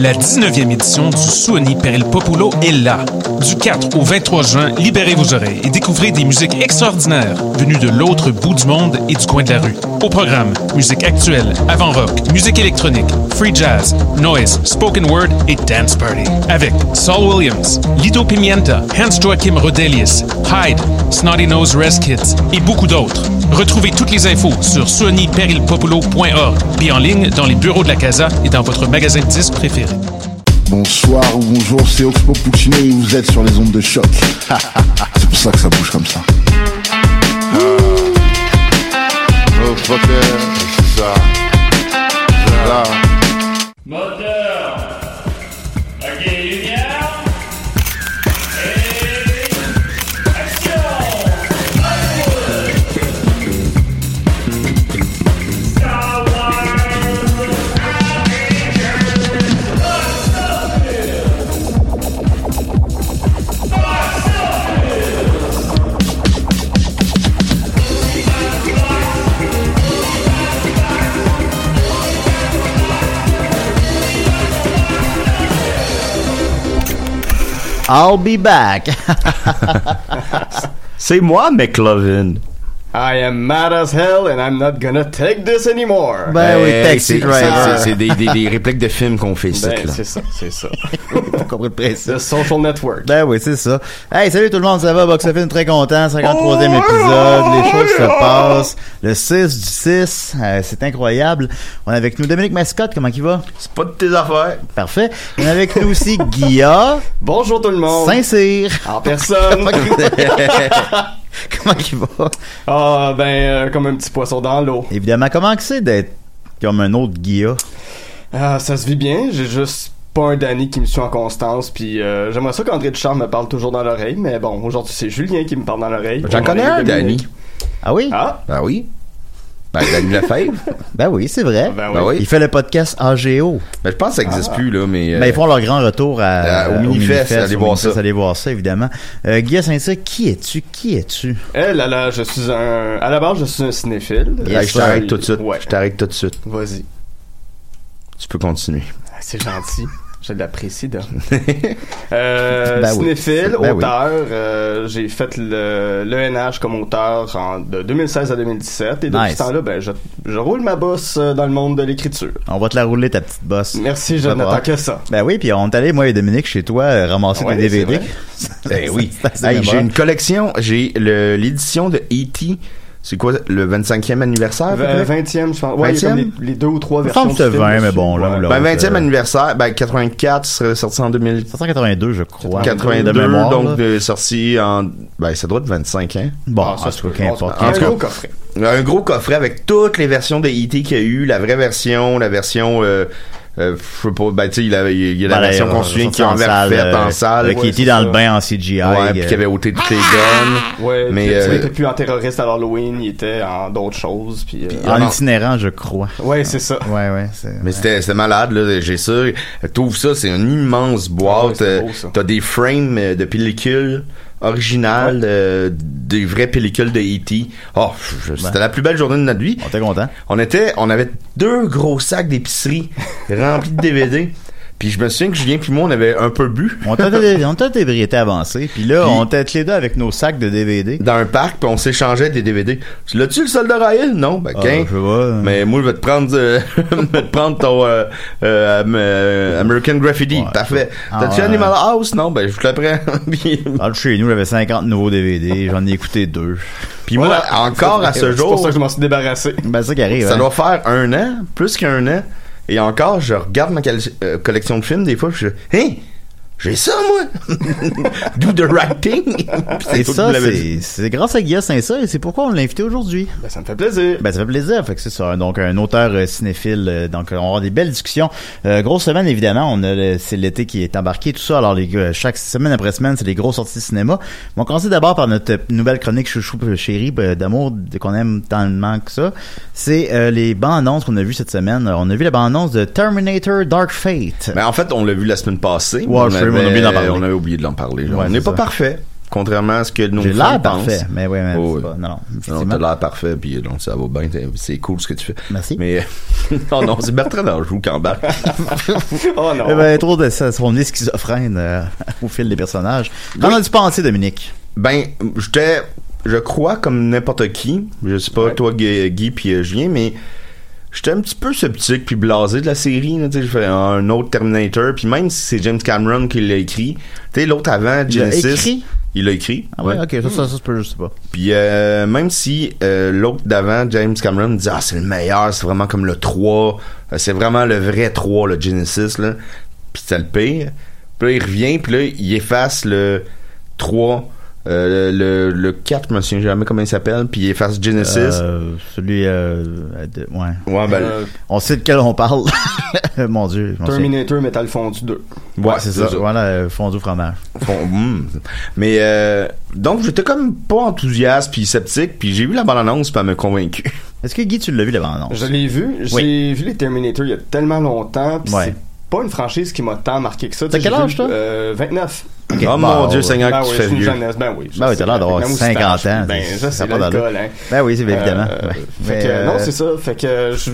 La 19e édition du Suoni per il Popolo est là. Du 4 au 23 juin, libérez vos oreilles et découvrez des musiques extraordinaires venues de l'autre bout du monde et du coin de la rue. Au programme, musique actuelle, avant-rock, musique électronique, free jazz, noise, spoken word et dance party. Avec Saul Williams, Lido Pimienta, Hans Joachim Rodelius, Hyde, Snotty Nose Res Kids et beaucoup d'autres. Retrouvez toutes les infos sur suoniperilpopolo.org et en ligne dans les bureaux de la Casa et dans votre magasin de disques préféré. Bonsoir ou bonjour, c'est Oxpo Puccino et vous êtes sur les ondes de choc. c'est pour ça que ça bouge comme ça. Oh fucker, c'est ça. C'est I'll be back. C'est moi, McLovin. I am mad as hell and I'm not gonna take this anymore. Ben oui, Taxi c'est- Driver. c'est- C'est des, des- des répliques de films qu'on fait ici. Ben, c'est ça, c'est ça. Vous comprenez le principe. The Social Network. Ben oui, c'est ça. Hey, salut tout le monde, ça va? Box Office, très content. 53e épisode. Les choses se passent. Le 6 du 6. euh, c'est incroyable. On est avec nous Dominique Mascotte. Comment il va? C'est pas de tes affaires. Parfait. On est avec nous aussi Guilla. Bonjour tout le monde. Saint-Cyr. En personne. Comment il va? Ah, ben, euh, comme un petit poisson dans l'eau. Évidemment, comment que c'est d'être comme un autre Guilla? Ah, ça se vit bien. J'ai juste pas un Danny qui me suit en constance. Puis euh, j'aimerais ça qu'André Duchamp me parle toujours dans l'oreille. Mais bon, aujourd'hui, c'est Julien qui me parle dans l'oreille. J'en connais un. Danny. Ah oui? Ah, Ben oui. Ben, Danny Lefebvre. Ben oui, c'est vrai. ben oui. Ben oui. Il fait le podcast AGO. Ben, je pense que ça existe plus, là, mais. euh, Ben, ils font leur grand retour à, Euh, au Minifest, allez au voir Minifest, ça. allez voir ça, évidemment. Euh, Guilla Saint-Cyr, qui es-tu? Qui es-tu? Eh là là, je suis un. À la base, je suis un cinéphile. je t'arrête tout de suite. Ouais. Je t'arrête tout de suite. Vas-y. Tu peux continuer. Ah, C'est gentil. Je l'apprécie, Dom. Euh, Ben oui. cinéphile, Ben oui. auteur. euh, j'ai fait le l'ENH comme auteur en, de 2016 à 2017. Et depuis Nice. ce temps-là, ben, je, je roule ma bosse euh, dans le monde de l'écriture. On va te la rouler, ta petite bosse. Merci, je n'attends que ça. Ben oui, puis on est allé, moi et Dominique, chez toi, euh, ramasser Ouais, des DVD. Ben oui. Hey, j'ai une collection. J'ai le- l'édition de E.T. C'est quoi, le 25e anniversaire? Euh, près? 20e, je pense. Ouais, il y a 20e? comme les, les deux ou trois versions. film 20, mais bon, là, Ouais. là. Ben, 20e euh, anniversaire, ben, 84 serait sorti en 2000. 782, je crois. 82, de mémoire, donc euh, sorti en... Ben, ça doit être 25 ans. Bon, Ah, ça cas, qu'importe. Un En tout cas, gros coffret. Un gros coffret avec toutes les versions de E.T. qu'il y a eu, la vraie version, la version... Euh, euh, je sais pas, ben, tu sais, il, avait- il y a la Ben, version là, qu'on se souvient qui en avait salle, refaite euh, en salle. E.T. c'est dans ça. le bain en CGI. Ouais, puis euh, qui avait ôté toutes les guns. Ouais, Mais, euh, il était plus en terroriste à l'Halloween, il était en d'autres choses. Puis, euh, En non. itinérant, je crois. ouais, c'est ça. Ouais, ouais. c'est- Mais c'était c'était malade, là. J'ai ça. T'ouvres ça, c'est une immense Ah ouais, boîte. c'est euh, beau, ça. T'as des frames euh, de pellicule originale euh, des vraies pellicules de E.T. Oh, je- c'était la plus belle journée de notre vie. On était content. On était, on avait deux gros sacs d'épicerie remplis de DVD. Puis je me souviens que Julien puis moi, on avait un peu bu. On était d'ébriété avancée, puis là, on était les deux avec nos sacs de DVD. Dans un parc, puis on s'échangeait des DVD. L'as-tu le soldat Ryan? Non, ben Ah, qu'un. je vois. Mais moi, je vais te prendre, euh, je vais te prendre ton euh, euh, euh, American Graffiti. Parfait. Ah, T'as-tu ouais. Animal House? Non, ben je te le prends. Puis- Ah, chez nous, j'avais 50 nouveaux DVD, j'en ai écouté deux. Puis moi, encore à ce C'est jour, pour ça que je m'en suis débarrassé. Ben, c'est ça qui arrive. ça hein. doit faire un an, plus qu'un an. Et encore, je regarde ma euh, collection de films des fois, je Hein? J'ai ça, moi! Do the right thing! Qui ça, c'est c'est grâce à Guillaume Saint-Ça, et c'est pourquoi on l'a invité aujourd'hui. Ben, ça me fait plaisir. Ben, ça fait plaisir. Fait que c'est ça. Donc, un auteur euh, cinéphile. euh, donc, on avoir des belles discussions. Euh, grosse semaine, évidemment. On a c'est l'été qui est embarqué, tout ça. Alors, les gars, chaque semaine après semaine, c'est des grosses sorties de cinéma. On va commencer d'abord par notre euh, nouvelle chronique chouchou euh, chérie euh, d'amour qu'on aime tellement que ça. C'est euh, les bandes annonces qu'on a vues cette semaine. On a vu la bande annonce de Terminator Dark Fate. Mais en fait, on l'a vu la semaine passée. On a oublié d'en parler. On avait oublié de l'en parler. Ouais, on n'est pas parfait, contrairement à ce que nos J'ai l'air parfait, mais ouais, mais Oh, c'est oui. pas- non, non, t'as l'air parfait, puis donc ça va bien. C'est cool ce que tu fais. Merci. Mais non, non, c'est Bertrand Danjou qui embarque. Oh non. Eh ben, trop de ça, son nez schizophrène euh, au fil des personnages. Qu'en as-tu pensé, Dominique? Ben, j'étais, je crois, comme n'importe qui. Je sais pas, toi, Guy, Guy puis euh, Julien, mais j'étais un petit peu sceptique puis blasé de la série. là, Tu sais, j'ai fait un autre Terminator, puis même si c'est James Cameron qui l'a écrit, tu sais, l'autre avant, Il l'a Genesis. écrit? Il l'a écrit. Ah ouais, ok, ça, ça, ça, se peut, je sais pas. Puis euh, même si euh, l'autre d'avant, James Cameron, dit ah c'est le meilleur, c'est vraiment comme le 3, euh, c'est vraiment le vrai 3, le Genesis là. Puis c'est le pire. Puis là il revient, puis là il efface le 3 euh, le, le 4, je me souviens jamais comment il s'appelle, puis il efface Genesis. Euh, celui, euh, de, ouais. Ouais, ben, Euh, On sait de quel on parle. Mon Dieu. Terminator Metal Fondu 2. Ouais, c'est ça. Voilà, euh, fondu fromage. Hmm. Mais euh, donc j'étais comme pas enthousiaste puis sceptique, puis j'ai vu la bande annonce, puis elle m'a convaincu. Est-ce que Guy, tu l'as vu la bande annonce? Je l'ai vu. J'ai Oui. vu les Terminator il y a tellement longtemps. Puis Ouais. c'est pas une franchise qui m'a tant marqué que ça. T'as quel âge, vu, toi? euh, 29. Oh Bon, mon Dieu. Seigneur, Ben que tu oui, fais c'est une vieux. jeunesse. Ben oui. je Ben oui, sais. t'as l'air d'avoir Même aussi 50 tâche. ans. Ben c'est- ça, c'est l'alcool, hein. Ben oui, c'est évidemment. Euh, Ouais. Fait Mais, que, euh, non, c'est ça. Fait que je,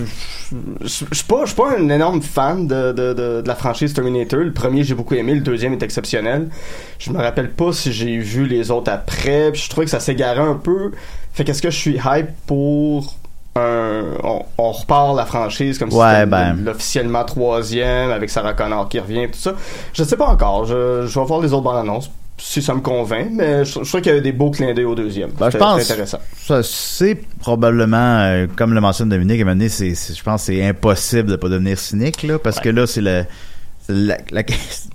je, je suis pas, je suis pas un énorme fan de, de, de, de la franchise Terminator. Le premier, j'ai beaucoup aimé. Le deuxième est exceptionnel. Je me rappelle pas si j'ai vu les autres après. Puis je trouvais que ça s'égarait un peu. Fait qu'est-ce que je suis hype pour un, on, on repart la franchise comme si Ouais, c'était ben. l'officiellement troisième avec Sarah Connor qui revient tout ça. Je sais pas encore. Je, je vais voir les autres bandes annonces si ça me convainc. Mais je, je trouve qu'il y avait des beaux clins d'œil au deuxième. Ben, je pense intéressant. c'est probablement euh, comme le mentionne Dominique à un moment donné, je pense que c'est impossible de pas devenir cynique là parce que là c'est le la, la-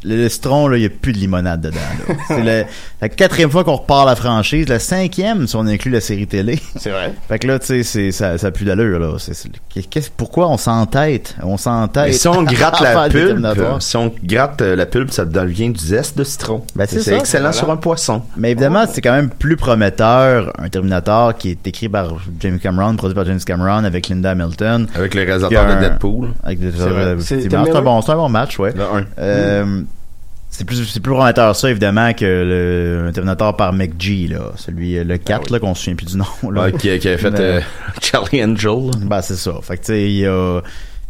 le citron là il y a plus de limonade dedans là. c'est le- la quatrième fois qu'on repart la franchise la cinquième si on inclut la série télé C'est vrai. fait que là tu sais c'est ça ça a plus d'allure là c'est c'est- qu'est-ce pourquoi on s'entête? On s'entête si on gratte la pulpe, si on gratte la pulpe, ça devient du zeste de citron. Ben, c'est c'est ça. excellent Voilà. sur un poisson. Mais évidemment, c'est quand même plus prometteur un Terminator qui est écrit par James Cameron, produit par James Cameron avec Linda Hamilton. Avec le réalisateur un- de Deadpool. Avec des, C'est vrai. euh, C'est effectivement, Tim c'est un Miller? bon, c'est un bon match, ouais. Le. Euh, c'est plus, c'est plus prometteur ça, évidemment, que le Terminator par McG, là. Celui, euh, le 4, là, qu'on se souvient plus du nom, là. Qui, qui avait fait Mais- euh, Charlie Angel. Ben, c'est ça. Fait que, tu sais, il y a,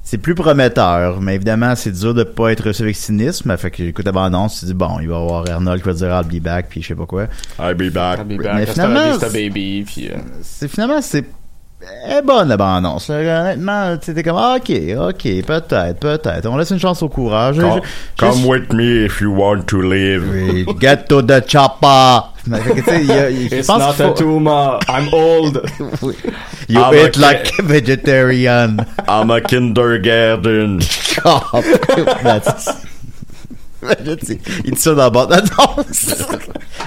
c'est plus prometteur, mais évidemment, c'est dur de pas être reçu avec cynisme. Fait que, écoute, abandon, tu te dis, bon, il va y avoir Arnold qui va dire, I'll be back, puis je sais pas quoi. I'll be back. I'll be Mais back. Hasta finalement, baby. Puis, euh, c'est finalement c'est est bonne la bande-annonce. Honnêtement, t'es comme ah, ok, ok, peut-être, peut-être. On laisse une chance au courage. Je- je- Come with me if you want to live. Oui, Get to the chopper. A- je It's pense not qu'il a faut- tumor. I'm old. You I'm eat okay. like a vegetarian. I'm a kindergarten. Cop. That's- Il dit ça dans la bande-annonce.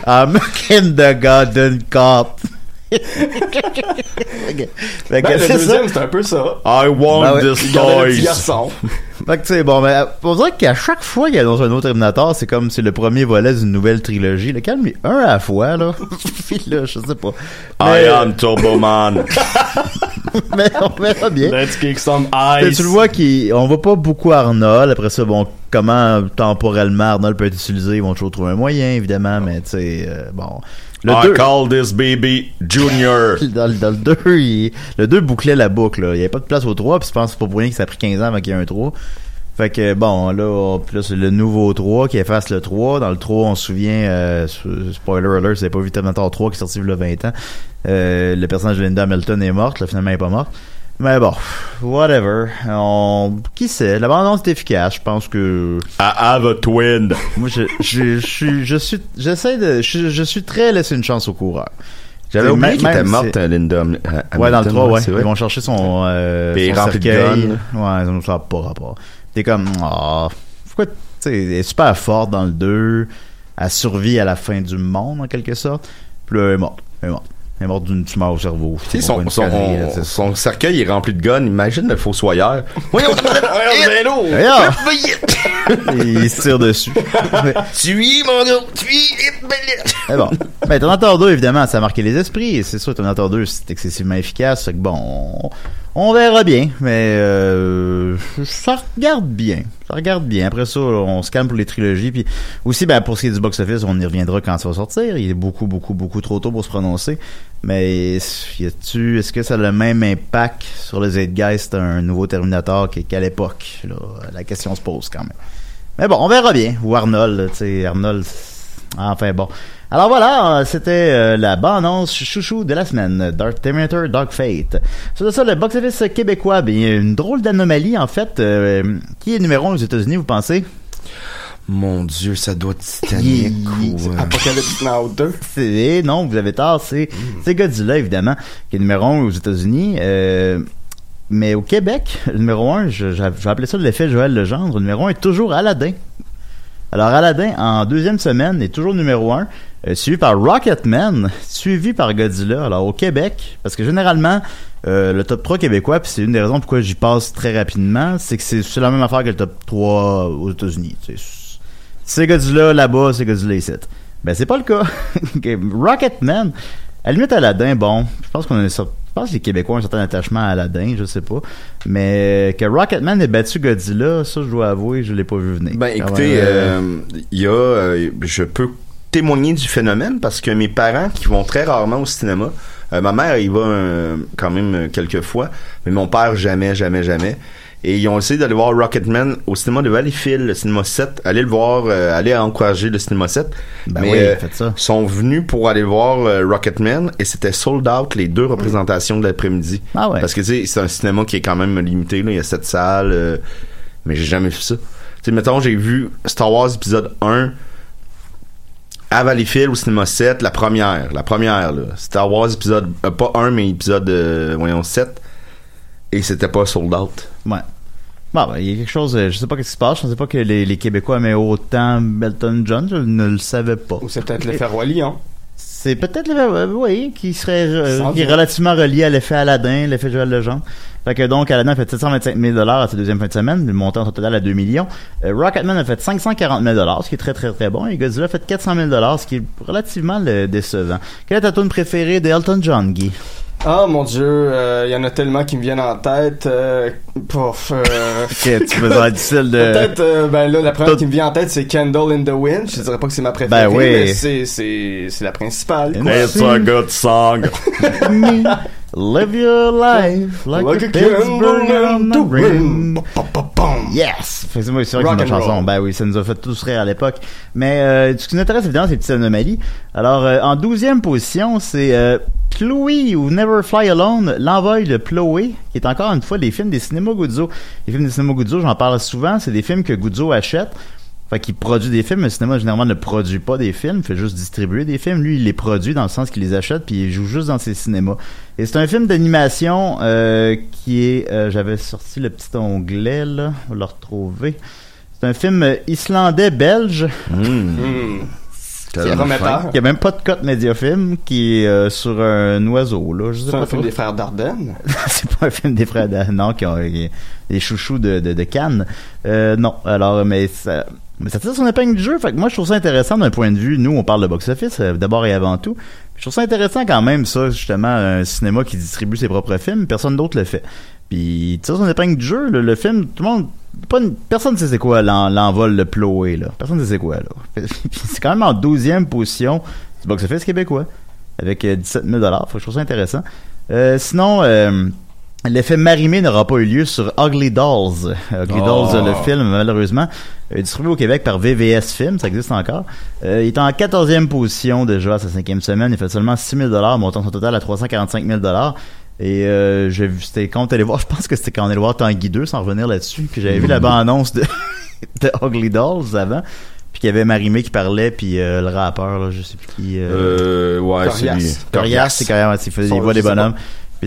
I'm a kindergarten cop. Que Ben, le c'est ça. deuxième, c'est un peu ça. I want Ben ouais. this y garçon. Fait que tu sais, bon, mais on dirait qu'à chaque fois qu'il annonce un autre Terminator, c'est comme c'est le premier volet d'une nouvelle trilogie. Le calme un à la fois, là. Puis là, je sais pas. I Mais, am Turbo Man. mais on verra bien. Let's kick some ice. Tu le vois qu'on voit pas beaucoup Arnold. Après ça, bon, comment temporellement Arnold peut être utilisé, ils vont toujours trouver un moyen, évidemment, mais tu sais, euh, bon. Le I 2, call this baby Junior. dans, le- dans le 2, il- le 2 bouclait la boucle, là. Il n'y avait pas de place au 3, puis je pense que c'est pas pour rien que ça a pris 15 ans avant qu'il y ait un 3. Fait que bon, là, on- là c'est le nouveau 3 qui efface le 3. Dans le 3, on se souvient, euh, spoiler alert, c'est pas vu Terminator 3 qui est sorti il y a 20 ans. Euh, le personnage de Linda Hamilton est morte, là, finalement elle est pas morte. Mais bon, whatever. On... Qui sait? La bande est efficace, je pense que... I have a twin. Moi, je, je, je, suis- je suis, j'essaie de, je, je suis très laissé une chance au coureur. J'avais oublié même- qu'elle était morte, Linda. Ouais, dans le Hamilton, 3, ouais. Ils vont chercher son, euh, Puis son cercueil. Ouais, ça nous fait pas rapport. T'es comme, ah, pourquoi, tu sais, elle est super forte dans le 2. Elle survit à la fin du monde, en quelque sorte. Puis là, elle est morte. Elle est morte. Est morte d'une tumeur au cerveau. Tu sais, son, son, là, son cercueil est rempli de guns. Imagine le fossoyeur. Voyons, il se tire dessus. Tu y es, mon gars. Tu y es. Mais bon. Ben, Terminator 2, évidemment, ça a marqué les esprits. C'est sûr, Terminator 2, c'est excessivement efficace. Fait que bon, on, on verra bien. Mais euh, ça regarde bien. Ça regarde bien. Après ça, on se calme pour les trilogies. Puis aussi, ben, pour ce qui est du box-office, on y reviendra quand ça va sortir. Il est beaucoup, beaucoup, beaucoup trop tôt pour se prononcer. Mais y a-tu, est-ce que ça a le même impact sur le Zeitgeist un nouveau Terminator qu'à l'époque? La question se pose quand même. Mais bon, on verra bien. Ou Arnold, tu sais, Arnold. c'est- Enfin bon. Alors voilà, euh, c'était euh, la bande-annonce chouchou de la semaine, Dark Terminator Dark Fate. Sur ça, le box-office québécois, ben, il y a une drôle d'anomalie en fait. Euh, qui est numéro 1 aux États-Unis, vous pensez? Mon Dieu, ça doit être Titanic ou. euh, Apocalypse Now 2. C'est non, vous avez tort, c'est c'est Godzilla évidemment qui est numéro 1 aux États-Unis. Euh, mais au Québec, le numéro 1, je, je vais appeler ça l'effet Joël Legendre, le numéro 1 est toujours Aladdin. Alors Aladdin, en deuxième semaine, est toujours numéro 1, suivi par Rocketman, suivi par Godzilla. Alors au Québec, parce que généralement, euh, le top 3 québécois, puis c'est une des raisons pourquoi j'y passe très rapidement, c'est que c'est la même affaire que le top 3 aux États-Unis. C'est Godzilla là-bas, c'est Godzilla ici. Ben c'est pas le cas. Rocketman, à la limite Aladdin, bon, je pense qu'on a. Je pense que les Québécois ont un certain attachement à Aladdin, je sais pas. Mais que Rocketman ait battu Godzilla, ça je dois avouer, je l'ai pas vu venir. Ben Quand écoutez, euh, il y a, euh, je peux témoigner du phénomène parce que mes parents qui vont très rarement au cinéma, euh, ma mère y va euh, quand même euh, quelques fois, mais mon père jamais, jamais, jamais. Et ils ont essayé d'aller voir Rocketman au cinéma de Valleyfield, le cinéma 7. Aller le voir, euh, aller encourager le cinéma 7. Ben mais oui, euh, faites ça. sont venus pour aller voir Rocketman et c'était sold out les deux représentations de l'après-midi. Ah ouais. Parce que tu sais, c'est un cinéma qui est quand même limité. Là. Il y a sept salles, euh, mais j'ai jamais vu ça. Tu sais, mettons, j'ai vu Star Wars épisode 1 à Valleyfield au cinéma 7, la première, la première, là. Star Wars épisode, euh, pas 1, mais épisode, euh, voyons, 7. Et c'était pas sold out. Ouais. Bon, ben, il y a quelque chose, euh, je sais pas qu'est-ce qui se passe, je pensais pas que les, les Québécois aimaient autant Belton John, je ne le savais pas. Ou c'est peut-être l'effet Roi Lion. C'est peut-être le euh, oui, qui serait euh, qui est relativement relié à l'effet Aladdin, l'effet Joël Legendre. Fait que donc Aladdin a fait 725 000 à sa deuxième fin de semaine, le montant total à 2 millions. Euh, Rocketman a fait 540 000 ce qui est très très très bon. Et Godzilla a fait 400 000 ce qui est relativement le décevant. Quelle est ta tune préférée d'Elton John, Guy? Ah mon dieu, il y en a tellement qui me viennent en tête. Euh, pouf, euh, Ok, tu me difficile de... Peut-être, euh, ben là, la première Tout- qui me vient en tête, c'est Candle in the Wind. Je dirais pas que c'est ma préférée, Ben oui. mais c'est, c'est, c'est la principale. quoi. It's a good song. Live your life like, Like a a candle on in the rim. Yes! Que c'est vrai que c'est une Rock chanson. Ben oui, ça nous a fait tous rire à l'époque. Mais euh, ce qui nous intéresse évidemment, c'est petites anomalies. Alors, euh, en douzième position, c'est euh, Chloé ou Never Fly Alone, l'envol de Chloé, qui est encore une fois des films des cinémas Guzzo. Les films des cinémas Guzzo, j'en parle souvent, c'est des films que Guzzo achète. Fait qu'il produit des films, mais le cinéma généralement ne produit pas des films, il fait juste distribuer des films. Lui, il les produit dans le sens qu'il les achète puis il joue juste dans ses cinémas. Et c'est un film d'animation euh, qui est, euh, j'avais sorti le petit onglet là, on va le retrouver. C'est un film euh, islandais belge. T'as C'est la prometteur. fin. qui a même pas de cote médiafilm, qui est euh, sur un oiseau là. Je sais C'est pas un film des frères Dardenne. c'est pas un film des frères Dan, non, qui ont qui- des chouchous de, de, de Cannes. Euh, non, alors, mais ça, mais ça tire son épingle du jeu. Fait que moi, je trouve ça intéressant d'un point de vue. Nous, on parle de box-office, euh, d'abord et avant tout. Je trouve ça intéressant quand même, ça, justement, un cinéma qui distribue ses propres films. Personne d'autre le fait. Puis, tire son épingle du jeu. Le, le film, tout le monde pas personne ne sait c'est quoi l'en- l'envol de Ploé, là. Personne ne sait c'est quoi, là. C'est quand même en 12e position du box-office québécois, avec euh, 17 000 Faut que je trouve ça intéressant. Euh, sinon, euh, l'effet Marimé n'aura pas eu lieu sur Ugly Dolls. Ugly Oh. Dolls, euh, le film, malheureusement, euh, distribué au Québec par VVS Film, ça existe encore. Euh, il est en 14e position déjà à sa cinquième semaine. Il fait seulement 6 000 montant son total à 345 000 et euh, j'ai vu, c'était quand on est allé voir, je pense que c'était quand on est allé voir Tanguy 2, sans revenir là-dessus, que j'avais vu la bande-annonce de, de Ugly Dolls avant, puis qu'il y avait Marimé qui parlait, puis euh, le rappeur, là, je sais plus qui... Euh, ouais, c'est lui. Corias, c'est quand même, il faisait des voix des bonhommes.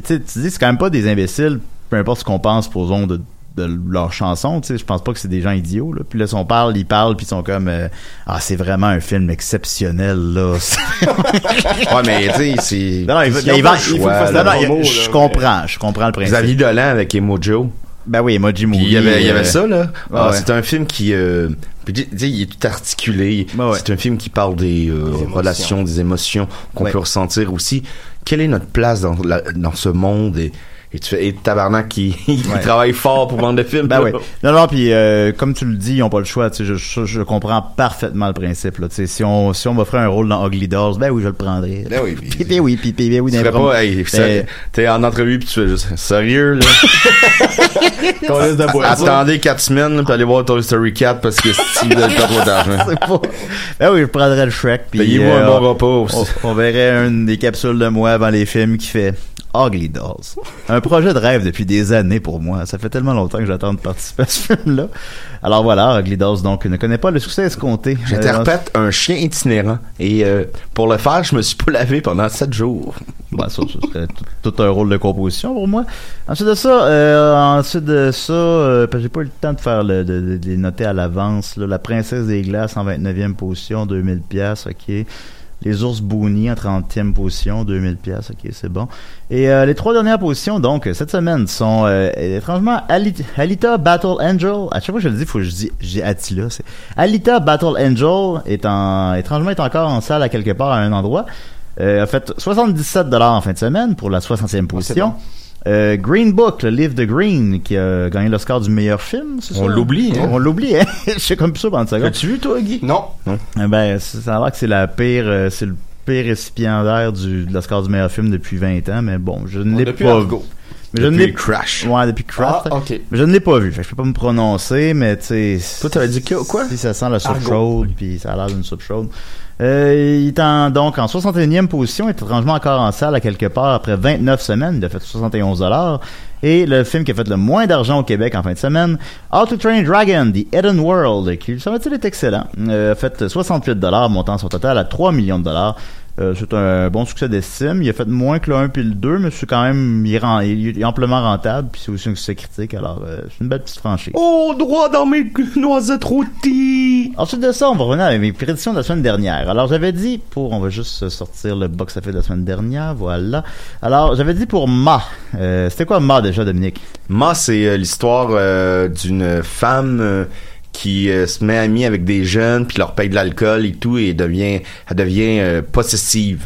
Puis tu dis, c'est quand même pas des imbéciles, peu importe ce qu'on pense, posons, de, de leurs chansons, tu sais, je pense pas que c'est des gens idiots, là. Puis là, si on parle, ils parlent, puis ils sont comme, euh, ah, c'est vraiment un film exceptionnel, là. Ouais, mais tu sais, c'est. Non, non, il, il faut choix, non, non, je comprends, je comprends le principe. Xavier Dolan avec Emojo. Ben oui, Emoji Movie. Il y avait, il y avait euh, ça, là. Ah, ouais. C'est un film qui. Euh, puis, tu sais, il est tout articulé. Ouais, ouais. C'est un film qui parle des, euh, relations, des émotions qu'on Ouais. peut ressentir aussi. Quelle est notre place dans, la- dans ce monde et, et tu fais et tabarnak qui, Ouais. travaille fort pour vendre des films. Ben oui. Non, non, puis euh, comme tu le dis, ils ont pas le choix. Tu sais, je, je, je comprends parfaitement le principe. Là. Tu sais, Si on, si on m'offrait un rôle dans Ugly Dolls, ben oui, je le prendrais. Ben oui, Puis ben oui, puis puis ben oui, Tu prom- pas, hey, Ben, t'es en entrevue puis tu fais juste, sérieux, là? De. Attendez 4 semaines, puis allez voir Toy Story 4 parce que si vous avez pas trop d'argent. Ben oui, je prendrais le Shrek. puis, Payez-vous euh, un bon repas on, on verrait une des capsules de moi avant les films qui fait Ugly Dolls. Un projet de rêve depuis des années pour moi. Ça fait tellement longtemps que j'attends de participer à ce film-là. Alors voilà, Ugly Dolls, donc, ne connaît pas le succès escompté. J'interprète un chien itinérant et euh, pour le faire, je me suis pas lavé pendant 7 jours. Ben, ça, ça serait tout, tout un rôle de composition pour moi. Ensuite de ça, euh, ensuite de ça, euh, j'ai pas eu le temps de faire le, de, de- de les noter à l'avance. La Princesse des Glaces en 29e position, 2000 pièces, ok. Les Ours Boonie en 30e position, 2000 pièces, ok, c'est bon. Et euh, les trois dernières positions, donc, cette semaine, sont euh, étrangement Ali- Alita Battle Angel. À chaque fois que je le dis, faut que je dis, j'ai Attila. C'est Alita Battle Angel est en étrangement est encore en salle à quelque part à un endroit. Euh, a fait 77 dollars en fin de semaine pour la 60e position. Euh, Green Book, le livre de Green, qui a gagné l'Oscar du meilleur film, c'est ça? On l'oublie, hein? On l'oublie, hein? Je suis comme sûr pendant une seconde. As-tu vu, toi, Guy? Non. Eh Ben, ça ça a l'air que c'est la pire, euh, c'est le pire récipiendaire du, de l'Oscar du meilleur film depuis 20 ans, mais bon, je ne l'ai pas Argo. vu. Mais je ne Depuis l'ai Crash. Ouais, depuis Crash. Ah, ok. Mais je ne l'ai pas vu. Fait que je peux pas me prononcer, mais tu sais. Toi, t'avais dit que- quoi? Si ça sent la soupe Argo. chaude, puis ça a l'air d'une soupe chaude. Euh, il est en, donc en 61e position, il est étrangement encore en salle à quelque part après 29 semaines. Il a fait 71 dollars. Et le film qui a fait le moins d'argent au Québec en fin de semaine, How to Train Dragon, The Hidden World, qui semble-t-il est excellent, euh, a fait 68 dollars, montant son total à 3 millions de dollars. Euh, c'est un bon succès d'estime. Il a fait moins que le 1 puis le 2, mais c'est quand même il est, ren- il est amplement rentable, puis c'est aussi un succès critique. Alors, euh, c'est une belle petite franchise. Oh, droit dans mes noisettes rôties! Ensuite de ça, on va revenir avec mes prédictions de la semaine dernière. Alors, j'avais dit pour, on va juste sortir le box-office de la semaine dernière, voilà. Alors, j'avais dit pour Ma. Euh, C'était quoi Ma déjà, Dominique? Ma, c'est euh, l'histoire euh, d'une femme euh, qui euh, se met amie avec des jeunes, puis leur paye de l'alcool et tout, et devient, elle devient euh, possessive.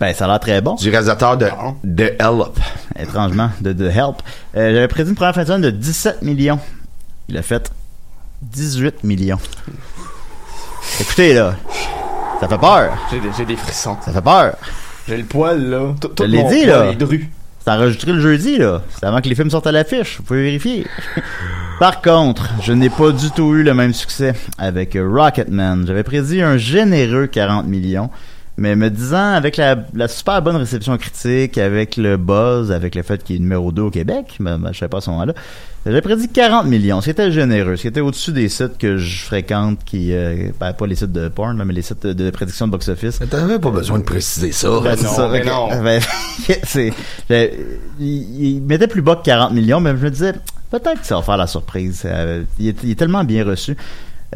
Ben, ça a l'air très bon. Du réalisateur de, Ah. de Help. Étrangement, de, de Help. Euh, j'avais prédit une première fin de semaine de 17 millions. Il a fait 18 millions. Écoutez, là, ça fait peur. J'ai des, j'ai des frissons. Ça fait peur. J'ai le poil, là. Tout, tout Je l'ai dit, poil là. est dru. C'est enregistré le jeudi, là. C'est avant que les films sortent à l'affiche. Vous pouvez vérifier. Par contre, je n'ai pas du tout eu le même succès avec Rocketman. J'avais prédit un généreux 40 millions. Mais me disant, avec la, la super bonne réception critique, avec le buzz, avec le fait qu'il est numéro 2 au Québec, ben, ben, je sais pas à ce moment-là, j'avais prédit 40 millions. C'était généreux. C'était au-dessus des sites que je fréquente, qui, euh, ben, pas les sites de porn, là, mais les sites de, de prédiction de box-office. T'avais pas besoin de préciser ça. Ben, non, ça. mais ben, c'est, ben, il, il mettait plus bas que 40 millions, mais je me disais, peut-être que ça va faire la surprise. Euh, il, est, il est tellement bien reçu.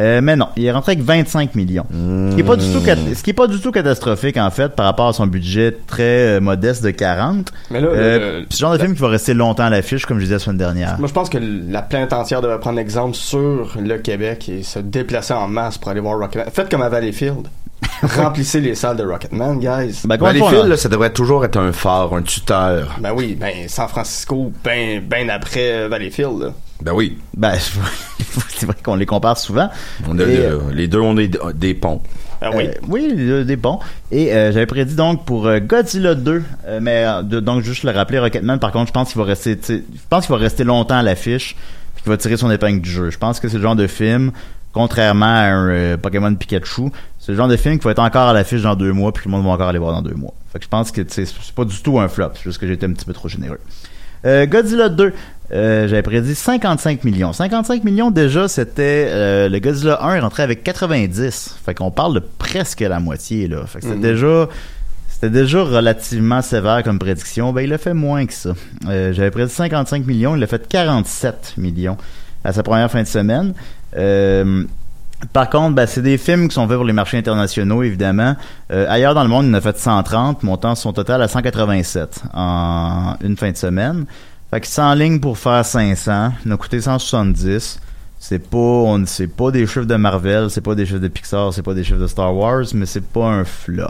Euh, mais non, il est rentré avec 25 millions. Ce qui est pas du tout, cat- ce qui est pas du tout catastrophique, en fait, par rapport à son budget très euh, modeste de 40. Mais là, Euh, le- c'est le genre de film qui va rester longtemps à l'affiche, comme je disais la semaine dernière. Moi, je pense que la plainte entière devrait prendre exemple sur le Québec et se déplacer en masse pour aller voir Rocketman. Faites comme à Valleyfield. Remplissez les salles de Rocketman, guys. Ben, là, ça devrait toujours être un phare, un tuteur. Ben oui, ben San Francisco, ben, ben après Valleyfield, là. Ben oui. Ben, c'est vrai qu'on les compare souvent. On a Et, le- euh, les deux ont des, des ponts. Ah oui? euh, oui, des- des bons. Et euh, j'avais prédit donc pour euh, Godzilla 2, euh, mais de- donc juste le rappeler, Rocketman, par contre, je pense qu'il va rester, tu sais, je pense qu'il va rester longtemps à l'affiche, puis qu'il va tirer son épingle du jeu. Je pense que c'est le genre de film, contrairement à un euh, Pokémon Pikachu, c'est le genre de film qui va être encore à l'affiche dans deux mois, puis le monde va encore aller voir dans deux mois. Fait que je pense que c'est pas du tout un flop, c'est juste que j'ai été un petit peu trop généreux. Euh, Godzilla 2, euh, j'avais prédit 55 millions. 55 millions déjà, c'était euh, le Godzilla 1 est rentré avec 90. Fait qu'on parle de presque la moitié là. Fait que c'était Mhm. déjà c'était déjà relativement sévère comme prédiction. Ben il a fait moins que ça. Euh, j'avais prédit 55 millions, il a fait 47 millions à sa première fin de semaine. Euh, par contre, ben, c'est des films qui sont faits pour les marchés internationaux, évidemment. Euh, ailleurs dans le monde, il en a fait 130, montant son total à 187 en une fin de semaine. Fait que c'est en ligne pour faire 500. Il a coûté 170. C'est pas, on, c'est pas des chiffres de Marvel, c'est pas des chiffres de Pixar, c'est pas des chiffres de Star Wars, mais c'est pas un flop.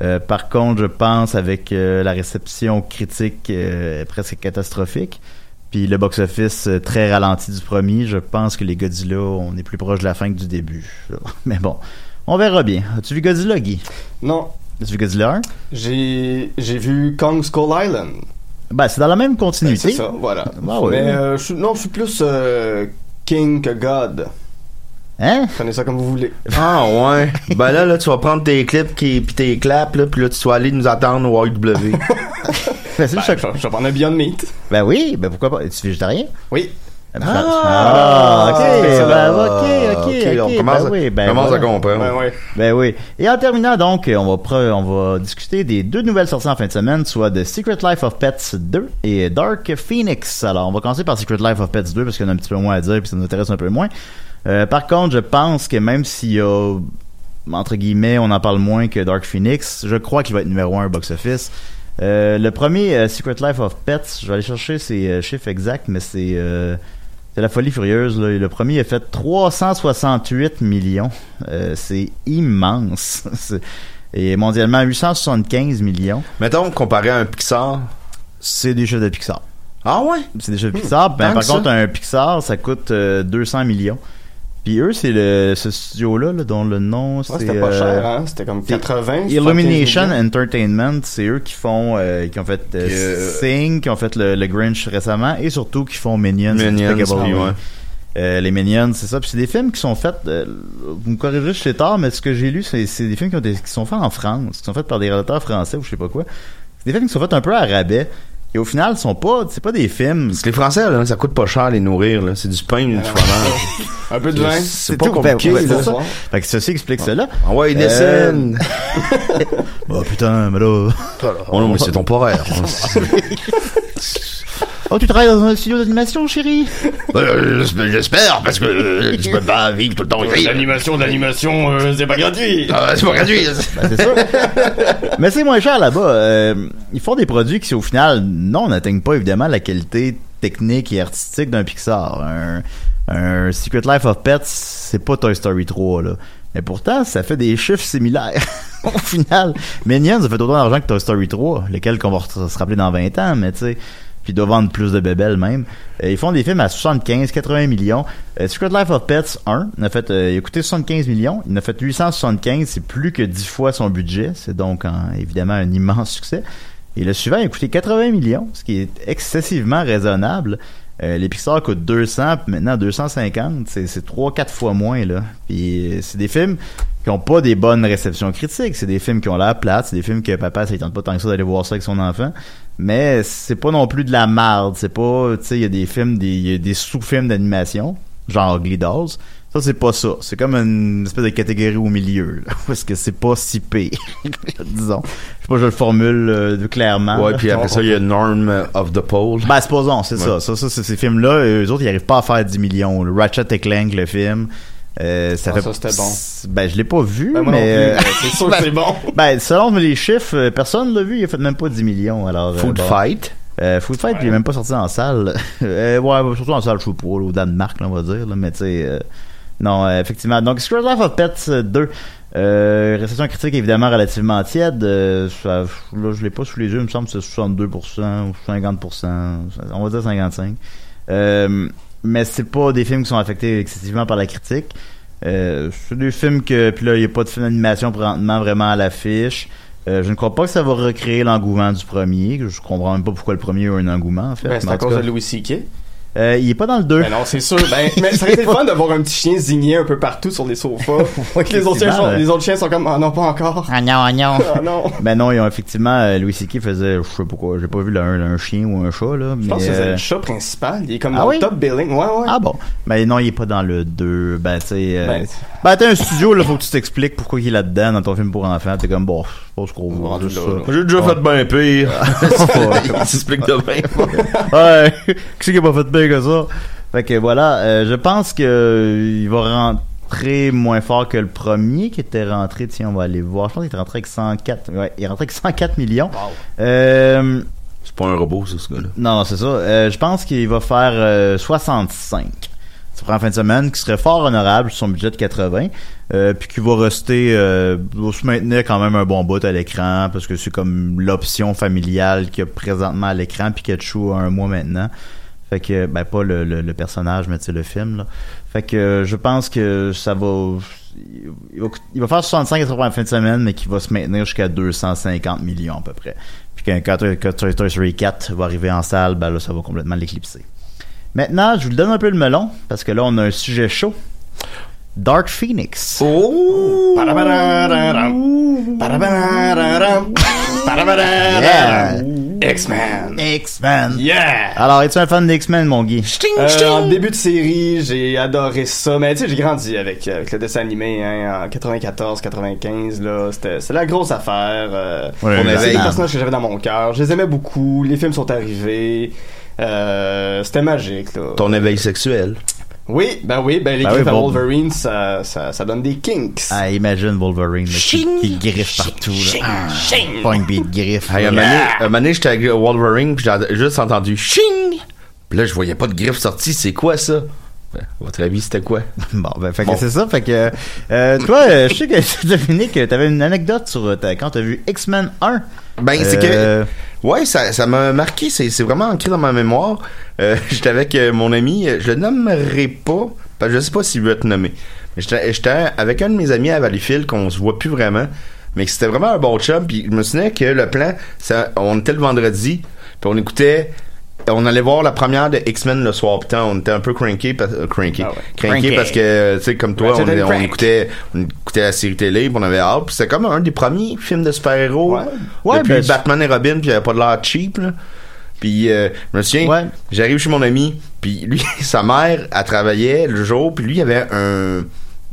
Euh, par contre, je pense avec euh, la réception critique euh, presque catastrophique, puis le box-office très ralenti du premier, je pense que les Godzilla, on est plus proche de la fin que du début. Mais bon, on verra bien. As-tu vu Godzilla, Guy? Non. As-tu vu Godzilla 1? J'ai j'ai vu Kong Skull Island. Ben, c'est dans la même Ben, continuité. c'est ça, voilà. Ah ouais. Mais euh, je non, je suis plus euh, King que God. Hein? Prenez ça comme vous voulez. Ah ouais. ben là, là, tu vas prendre tes clips qui, pis tes claps, là, pis là, tu vas aller nous attendre au IW. Ben, c'est Ben, chaque- je, je vais prendre un Beyond Meat. Ben oui, ben pourquoi pas? Es-tu végétarien? Oui. Ah, Ah, ok, ça. ben, ok, ok, Ok, on commence ben à- oui, ben commence à voilà. comprendre. Ben ouais. Ben oui. Et en terminant donc, on va pre- on va discuter des deux nouvelles sorties en fin de semaine, soit The Secret Life of Pets 2 et Dark Phoenix. Alors, on va commencer par Secret Life of Pets 2 parce en a un petit peu moins à dire puis ça nous intéresse un peu moins. Euh, par contre, je pense que même s'il y a entre guillemets, on en parle moins que Dark Phoenix, je crois qu'il va être numéro un au box-office. Euh, le premier euh, Secret Life of Pets, je vais aller chercher ses euh, chiffres exacts, mais c'est euh, c'est la folie furieuse. Là. Le premier a fait 368 millions. Euh, c'est immense. Et mondialement, 875 millions. Mettons, comparé à un Pixar. C'est des chiffres de Pixar. Ah ouais? C'est des chiffres de Pixar. Ben, par ça. contre, un Pixar, ça coûte euh, 200 millions. Puis eux, c'est le ce studio-là là, dont le nom, Ouais, c'est... c'était pas euh, cher, hein? C'était comme c'est 80. Illumination 75 millions. Entertainment, c'est eux qui font, euh, qui ont fait euh, Euh, Sing, qui ont fait le, le Grinch récemment, et surtout qui font Minions. Minions, oui, ouais. Euh, les Minions, c'est ça. Puis c'est des films qui sont faits. euh, vous me corrigerez, je sais tard, mais ce que j'ai lu, c'est c'est des films qui, ont été- qui sont faits en France, qui sont faits par des réalisateurs français ou je sais pas quoi. C'est des films qui sont faits un peu à rabais. Et au final, sont pas, c'est pas des films. Parce que les Français, là, ça coûte pas cher les nourrir, là. C'est du pain du fromage. Un peu de vin. C'est pas tout. compliqué, Ben, là. c'est ça. Fait que ceci explique cela. Ah ouais, Euh, descend. Oh putain, mais là. Oh non, mais c'est temporaire. Oh, tu travailles dans un studio d'animation, chérie? Euh, J'espère, parce que euh, tu peux pas vivre tout le temps ici. L'animation, l'animation, euh, c'est pas gratuit. Ah, c'est pas gratuit. Ben, c'est sûr. Mais c'est moins cher là-bas. Euh, ils font des produits qui, au final, non, n'atteignent pas évidemment la qualité technique et artistique d'un Pixar. Un, un Secret Life of Pets, c'est pas Toy Story 3, là. Mais pourtant, ça fait des chiffres similaires. au final, Minions a fait autant d'argent que Toy Story 3, lesquels qu'on va se rappeler dans 20 ans, mais tu sais. Puis doivent vendre plus de bébelles même. Euh, ils font des films à 75, 80 millions. Euh, Secret Life of Pets 1, il a, fait, euh, il a coûté 75 millions. Il en a fait 875, c'est plus que 10 fois son budget. C'est donc évidemment un immense succès. Et le suivant, il a coûté 80 millions, ce qui est excessivement raisonnable. Euh, les Pixar coûtent 200, puis maintenant 250. C'est, c'est 3-4 fois moins, là. Puis euh, c'est des films qui ont pas des bonnes réceptions critiques. C'est des films qui ont l'air plates. C'est des films que papa, ça tente pas tant que ça d'aller voir ça avec son enfant. Mais c'est pas non plus de la marde. C'est pas, tu sais, il y a des films, des, y a des sous-films d'animation, genre Ugly Dolls. Ça, c'est pas ça. C'est comme une espèce de catégorie au milieu, là, parce que c'est pas si pire, disons. Je sais pas, je le formule euh, clairement. Ouais, là. puis après ça, il y a Norm of the Pole. Ben, supposons, c'est Ouais. ça. Ça, ça, c'est ces films-là, eux autres, ils arrivent pas à faire 10 millions. Le Ratchet et Clank, le film, euh, ça Ah, fait... ça, c'était bon. Ben, je l'ai pas vu, Ben, mais... plus, euh, mais c'est sûr que c'est bon. Ben, selon les chiffres, euh, personne l'a vu, il a fait même pas 10 millions, alors... euh, Food bon. Fight? Euh, Food Fight, il est même pas sorti en salle. euh, ouais, surtout en salle, je sais pas, au Danemark, là, on va dire, là, mais tu sais... euh, non, euh, effectivement. Donc, Secret Life of Pets euh, 2. Euh, réception critique évidemment relativement tiède. Euh, ça- là, je l'ai pas sous les yeux, il me semble que c'est 62% ou 50%. On va dire 55%. Euh, mais c'est pas des films qui sont affectés excessivement par la critique. Euh, c'est des films que puis là il y a pas de film d'animation présentement vraiment à l'affiche. Euh, je ne crois pas que ça va recréer l'engouement du premier. Je comprends même pas pourquoi le premier a eu un engouement en fait. Ben, c'est à cause cas, de Louis C.K. euh, il est pas dans le 2. Ben non, c'est sûr. Ben, mais ça aurait été fun de voir un petit chien zigner un peu partout sur les sofas. les, autres chiens sont, effectivement, les autres chiens sont comme, ah non, pas encore. Ah non, ah non. Ah non. Ben non, ils ont effectivement euh, Louis C.K. faisait je sais pas quoi, j'ai pas vu là, un, un chien ou un chat là, Je pense que c'est euh, le chat principal. Il est comme Ah dans oui? le top billing. Ouais, ouais. Ah bon. Ben non, il est pas dans le 2. Ben tu sais euh, Ben, ben, t'as un studio là, faut que tu t'expliques pourquoi il est là-dedans dans ton film pour enfants. T'es comme bon, je pense qu'on juste là, ça. J'ai déjà Ouais. fait bien pire. Ouais. Il s'explique de bien. ouais. Qui c'est qui a pas fait de que ça? Fait que voilà, euh, je pense que euh, il va rentrer moins fort que le premier qui était rentré, tiens, on va aller voir. Je pense qu'il était rentré avec 104. Ouais, il est rentré avec 104 millions. Euh, C'est pas un robot, ça, ce gars-là. non, non, c'est ça. Euh, je pense qu'il va faire euh, 65. Ça prend en fin de semaine, qui serait fort honorable sur son budget de 80, euh, puis qui va rester, euh, va se maintenir quand même un bon bout à l'écran, parce que c'est comme l'option familiale qu'il y a présentement à l'écran, puis Pikachu a un mois maintenant. Fait que, ben pas le, le, le personnage, mais tu sais, le film, là. Fait que euh, je pense que ça va... Il va, il va faire 65 à la fin de semaine, mais qui va se maintenir jusqu'à 250 millions à peu près. Puis quand, quand, quand Toy Toy Story 4 va arriver en salle, ben là, ça va complètement l'éclipser. Maintenant, je vous donne un peu le melon, parce que là, on a un sujet chaud. Dark Phoenix. Oh! Parabararam. X-Men. X-Men. Yeah! Alors, es-tu un fan d'X-Men, mon Guy? Euh, en début de série, j'ai adoré ça. Mais tu sais, j'ai grandi avec, euh, avec le dessin animé hein, en 94-95. là C'était c'est la grosse affaire. Euh, Ouais, c'est évidemment. des personnages que j'avais dans mon cœur. Je les aimais beaucoup. Les films sont arrivés. Euh, C'était magique. Là. Ton éveil sexuel. Oui, ben oui, ben les Ben griffes oui, à. Wolverine, ça, ça, ça donne des kinks. Ah, imagine Wolverine, là, qui, qui griffe partout, là. Ah, pis de griffe. Hey, un là. moment donné- un moment donné, j'étais avec Wolverine, puis j'ai juste entendu ching! Puis là, je voyais pas de griffe sortie. C'est quoi ça? Ben, à votre avis, c'était quoi? Bon, ben, fait que Bon. c'est ça. Fait que, euh, toi, euh, je sais que Dominique, t'avais une anecdote sur euh, ta- quand t'as vu X-Men 1. Ben, c'est Euh, que. Ouais, ça, ça m'a marqué. C'est, c'est vraiment ancré dans ma mémoire. Euh, j'étais avec euh, mon ami. euh, Je le nommerai pas. Parce que je sais pas s'il veut être nommé. Mais j'étais, j'étais avec un de mes amis à Valleyfield qu'on se voit plus vraiment. Mais que c'était vraiment un bon chum. Puis je me souviens que le plan, ça, on était le vendredi. Puis on écoutait. On allait voir la première de X-Men le soir. Putain, on était un peu cranky. Parce, euh, cranky. Ah ouais. Cranky Cranky. parce que, tu sais, comme toi, on, écoutait, on écoutait la série télé. On avait hâte. Puis c'était comme un des premiers films de super-héros. Ouais. Ouais, Depuis ben, Batman et Robin, puis il avait pas de l'air cheap, là. Puis, euh, je me souviens, Ouais. j'arrive chez mon ami, puis lui, sa mère, elle travaillait le jour, puis lui, il avait un,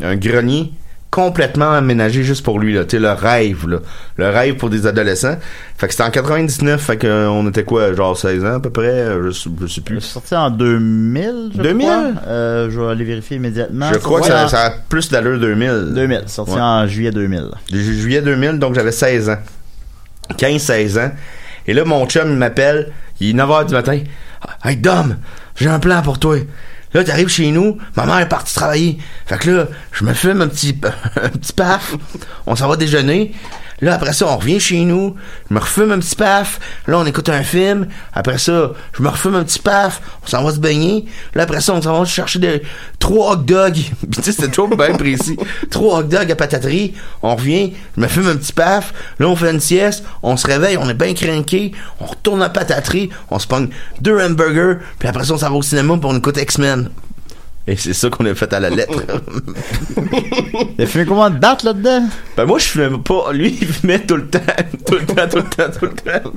un grenier complètement aménagé juste pour lui, là. Tu sais, le rêve, là. Le rêve pour des adolescents. Fait que c'était en 99, fait que euh, était quoi, genre 16 ans à peu près, euh, je, sais- je sais C'est plus. sorti en 2000, je 2000? crois. Euh, je vais aller vérifier immédiatement. Je crois que ça, a plus d'allure 2000. 2000, sorti Ouais. en juillet 2000. Ju- juillet 2000, donc j'avais 16 ans. 15-16 ans. Et là, mon chum, il m'appelle. Il est 9h du matin. Hey, Dom, j'ai un plan pour toi. Là, t'arrives chez nous, ma mère est partie travailler. Fait que là, je me fume un petit, un petit paf. On s'en va déjeuner. Là, après ça, on revient chez nous. Je me refume un petit paf. Là, on écoute un film. Après ça, je me refume un petit paf. On s'en va se baigner. Là, après ça, on s'en va chercher des, trois hot dogs. Puis, tu sais, c'était toujours bien précis. Trois hot dogs à pataterie. On revient. Je me fume un petit paf. Là, on fait une sieste. On se réveille. On est bien craqué. On retourne à pataterie. On se pogne deux hamburgers. Puis après ça, on s'en va au cinéma pour on écoute X-Men. Et c'est ça qu'on a fait à la lettre. T'as fumé combien de dates là-dedans? Ben moi je fumais pas, lui il fumait tout le temps, tout le temps, tout le temps, tout le temps.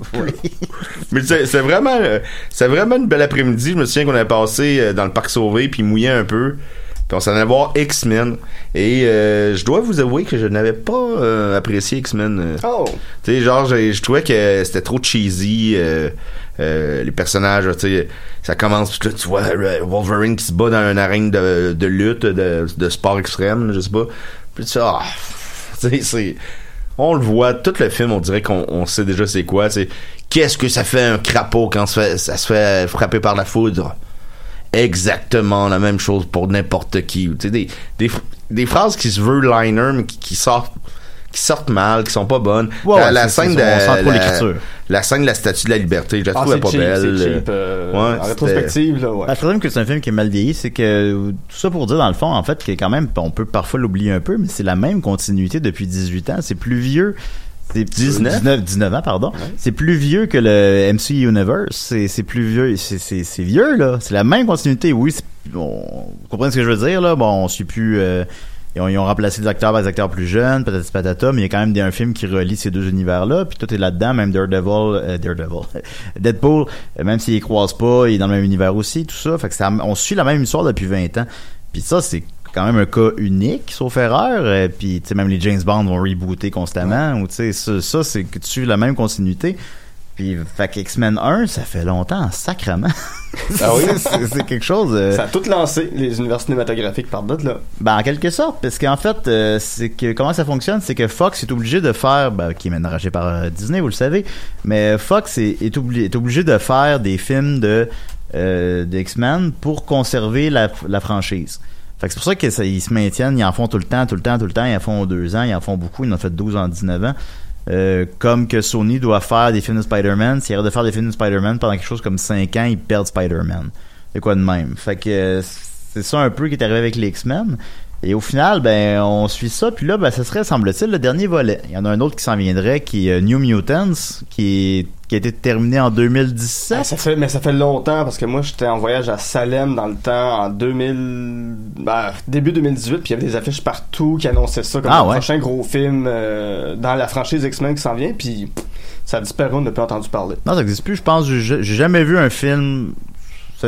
Mais c'est c'est vraiment, euh, c'est vraiment une belle après-midi. Je me souviens qu'on avait passé euh, dans le parc Sauvé puis il mouillait un peu. Puis on s'en allait voir X-Men et euh, je dois vous avouer que je n'avais pas euh, apprécié X-Men. euh. Oh! Tu sais, genre, j'ai- je trouvais que c'était trop cheesy. euh, euh, les personnages, tu sais, ça commence, tu vois Wolverine qui se bat dans une arène de, de lutte, de, de sport extrême, je sais pas. Puis ah, tu sais, c'est... On le voit, tout le film, on dirait qu'on on sait déjà c'est quoi, sais. Qu'est-ce que ça fait un crapaud quand fait- ça se fait frapper par la foudre? Exactement la même chose pour n'importe qui. Des, des, des phrases qui se veulent liner, mais qui, qui sortent qui sortent mal, qui sont pas bonnes. Ouais, la, ouais, la c'est- scène de on sent trop la, l'écriture. la scène de la statue de la liberté, je la Ah, trouvais pas cheap, belle. c'est cheap, euh, Ouais, en rétrospective, là, ouais. Je trouve même que c'est un film qui est mal vieilli, c'est que tout ça pour dire dans le fond, en fait, que quand même, on peut parfois l'oublier un peu, mais c'est la même continuité depuis 18 ans. C'est plus vieux. C'est 19? 19, 19 ans, pardon. C'est plus vieux que le MC Universe. C'est, plus vieux. C'est, vieux, là. C'est la même continuité. Oui, c'est- on, vous comprenez ce que je veux dire, là? Bon, on suit plus, euh, ils ont, ils ont remplacé des acteurs par des acteurs plus jeunes, peut-être patata, mais il y a quand même des, un film qui relie ces deux univers-là, puis tout est là-dedans, même Daredevil, euh, Daredevil, Deadpool, euh, même s'il les croise pas, il est dans le même univers aussi, tout ça, fait que ça, on suit la même histoire depuis 20 ans, puis ça, c'est quand même un cas unique, sauf erreur, euh, puis tu sais, même les James Bond vont rebooter constamment, ou tu sais, ça, ça, c'est que tu suis la même continuité, puis fait que X-Men 1, ça fait longtemps, sacrement. Ah oui? c'est quelque chose... euh, Ça a tout lancé, les univers cinématographiques par d'autres, là. ben, en quelque sorte, parce qu'en fait, euh, c'est que comment ça fonctionne, c'est que Fox est obligé de faire, ben, qui est maintenant racheté par euh, Disney, vous le savez, mais Fox est, est, obligé, est obligé de faire des films de euh, de X-Men pour conserver la, la franchise. Fait que c'est pour ça qu'ils se maintiennent, ils en font tout le temps, tout le temps, tout le temps, ils en font deux ans, ils en font beaucoup, ils en ont fait 12 en 19 ans. Euh, comme que Sony doit faire des films de Spider-Man, s'il arrête de faire des films de Spider-Man pendant quelque chose comme 5 ans, ils perdent Spider-Man. C'est quoi de même? Fait que euh, c'est ça un peu qui est arrivé avec les X-Men. Et au final, ben, on suit ça, puis là, ben, ce serait, semble-t-il, le dernier volet. Il y en a un autre qui s'en viendrait, qui est euh, New Mutants, qui, est, qui a été terminé en 2017. Ah, ça fait, mais ça fait longtemps parce que moi j'étais en voyage à Salem dans le temps en 2000, ben, début 2018 puis il y avait des affiches partout qui annonçaient ça comme Ah, le ouais. prochain gros film euh, dans la franchise X-Men qui s'en vient puis ça a disparu, on n'a plus entendu parler. Non, ça n'existe plus. Je pense j'ai jamais vu un film.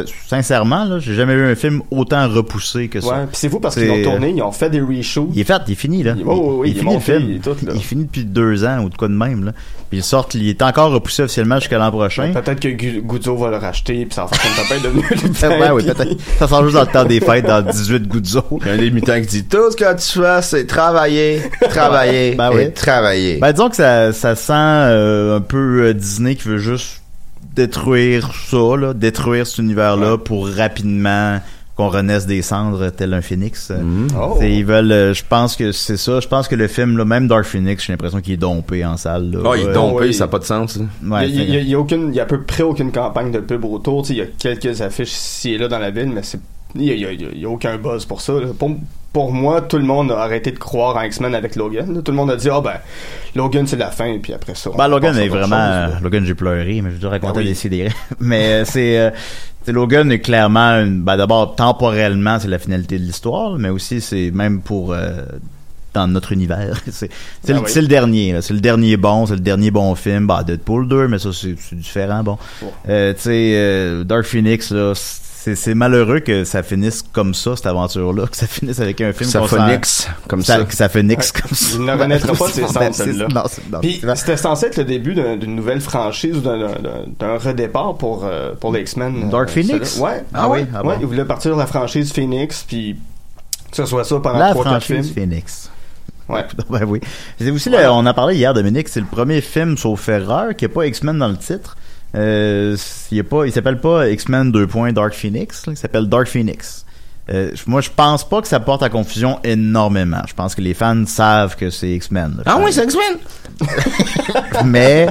Sin- Sincèrement, là, j'ai jamais vu un film autant repoussé que ça. Ouais, puis c'est fou parce qu'ils ont tourné, ils ont fait des reshoots. Il est fait, il est fini, là. Il- oh, oui, oui, il est finit le film. il est tout, là. Il est fini depuis deux ans ou de quoi de même, là. Puis il sort, il est encore repoussé officiellement jusqu'à l'an prochain. Peut-être que Gu- Guzzo va le racheter puis ça va faire comme papa est devenu ouais, oui, peut-être. Ça sort juste dans le temps des fêtes, dans 18 Guzzo. Il y a un des mutants qui dit tout ce que tu fais, c'est travailler, travailler, Ben oui. et travailler. Ben, disons que ça, ça sent euh, un peu euh, Disney qui veut juste détruire ça, là, détruire cet univers-là pour rapidement qu'on renaisse des cendres tel un phénix. Oh. T'sais, Ils veulent, euh, je pense que c'est ça. Je pense que le film, là, même Dark Phoenix, j'ai l'impression qu'il est dompé en salle. Là. Oh, il est dompé, ça n'a pas de sens. Ouais, il, y a, y a- il y a aucune, il y a à peu près aucune campagne de pub autour. Il y a quelques affiches ici et là dans la ville, mais c'est, il y a, il y a- il y a aucun buzz pour ça. là. Pour, pour moi, tout le monde a arrêté de croire en X-Men avec Logan. Tout le monde a dit, ah ben, Logan c'est la fin, puis après ça. Ben, Logan est vraiment. chose. Logan, j'ai pleuré, mais je dois raconter Ah oui. des mais euh, c'est. euh, c'est Logan est clairement. Une, ben, d'abord, temporellement, c'est la finalité de l'histoire, mais aussi, c'est même pour. euh, dans notre univers. c'est c'est le, oui. c'est le dernier. C'est le dernier bon. C'est le dernier bon film. Bah, Deadpool 2, mais ça, c'est différent. Bon. Euh, tu sais, euh, Dark Phoenix, là. C'est c'est malheureux que ça finisse comme ça, cette aventure-là, que ça finisse avec un film Ça phonix, comme ça. Que ça finisse Ouais. comme ça. Il ne renaîtra pas de ses cendres, non, Puis c'est- c'était censé être le début d'un- d'une nouvelle franchise ou d'un- d'un d'un redépart pour, euh, pour les X-Men. Dark euh, Phoenix? Ouais. Ah oui? Ah ouais, bon. Ils voulaient partir de la franchise Phoenix, puis que ce soit ça pendant La 3-4 films. franchise Phoenix. Ouais. ben oui. C'est aussi, le- on a parlé hier, Dominique, c'est le premier film sauf erreur qui n'a pas X-Men dans le titre. Euh, il, pas, il s'appelle pas X-Men 2. Dark Phoenix, là, il s'appelle Dark Phoenix. Euh, moi, je pense pas que ça porte à confusion énormément. Je pense que les fans savent que c'est X-Men. Ah oui, c'est X-Men! Mais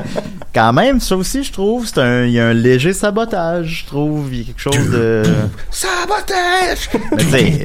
quand même, ça aussi, je trouve, c'est un, il y a un léger sabotage. Je trouve, il y a quelque chose de. Sabotage! Mais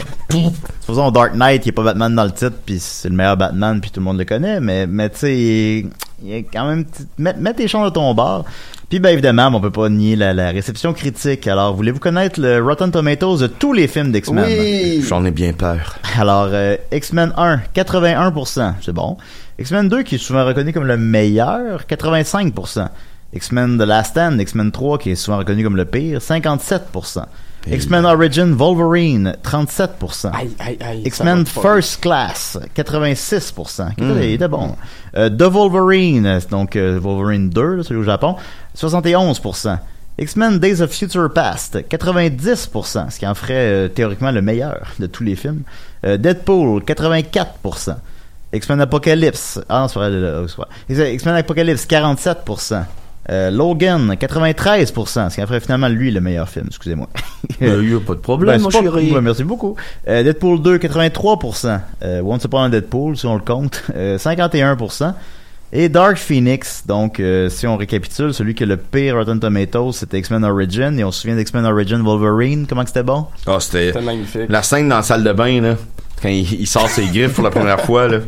supposons Dark Knight, il n'y a pas Batman dans le titre, puis c'est le meilleur Batman, puis tout le monde le connaît, mais, mais tu sais, il y a quand même... Mets, mets tes chances de ton bord. Puis ben évidemment, on peut pas nier la, la réception critique. Alors, voulez-vous connaître le Rotten Tomatoes de tous les films d'X-Men? Oui! J'en ai bien peur. Alors, euh, X-Men 1, 81%, c'est bon. X-Men 2, qui est souvent reconnu comme le meilleur, 85%. X-Men The Last Stand, X-Men 3, qui est souvent reconnu comme le pire, 57%. X-Men Origin Wolverine, 37%. Aïe, aïe, aïe. X-Men. First Class, 86%. qui Mm. était- Il était bon. Euh, The Wolverine, donc euh, Wolverine 2, là, celui au Japon, 71%. X-Men Days of Future Past, 90%, ce qui en ferait euh, théoriquement le meilleur de tous les films. Euh, Deadpool, 84%. X-Men Apocalypse, ah non, c'est vrai, X-Men Apocalypse, 47%. Euh, Logan, 93%, ce qui en ferait finalement lui le meilleur film, excusez-moi. Euh, y a pas de problème, Ben, mon chéri. ouais, merci beaucoup. Euh, Deadpool 2, 83%. Euh, Once Upon a Deadpool, si on le compte, euh, 51%. Et Dark Phoenix, donc euh, si on récapitule, celui qui a le pire Rotten Tomatoes, c'était X-Men Origin. Et on se souvient d'X-Men Origin Wolverine, comment c'était bon? Ah, c'était C'était magnifique. la scène dans la salle de bain, là, quand il, il sort ses griffes pour la première fois, là.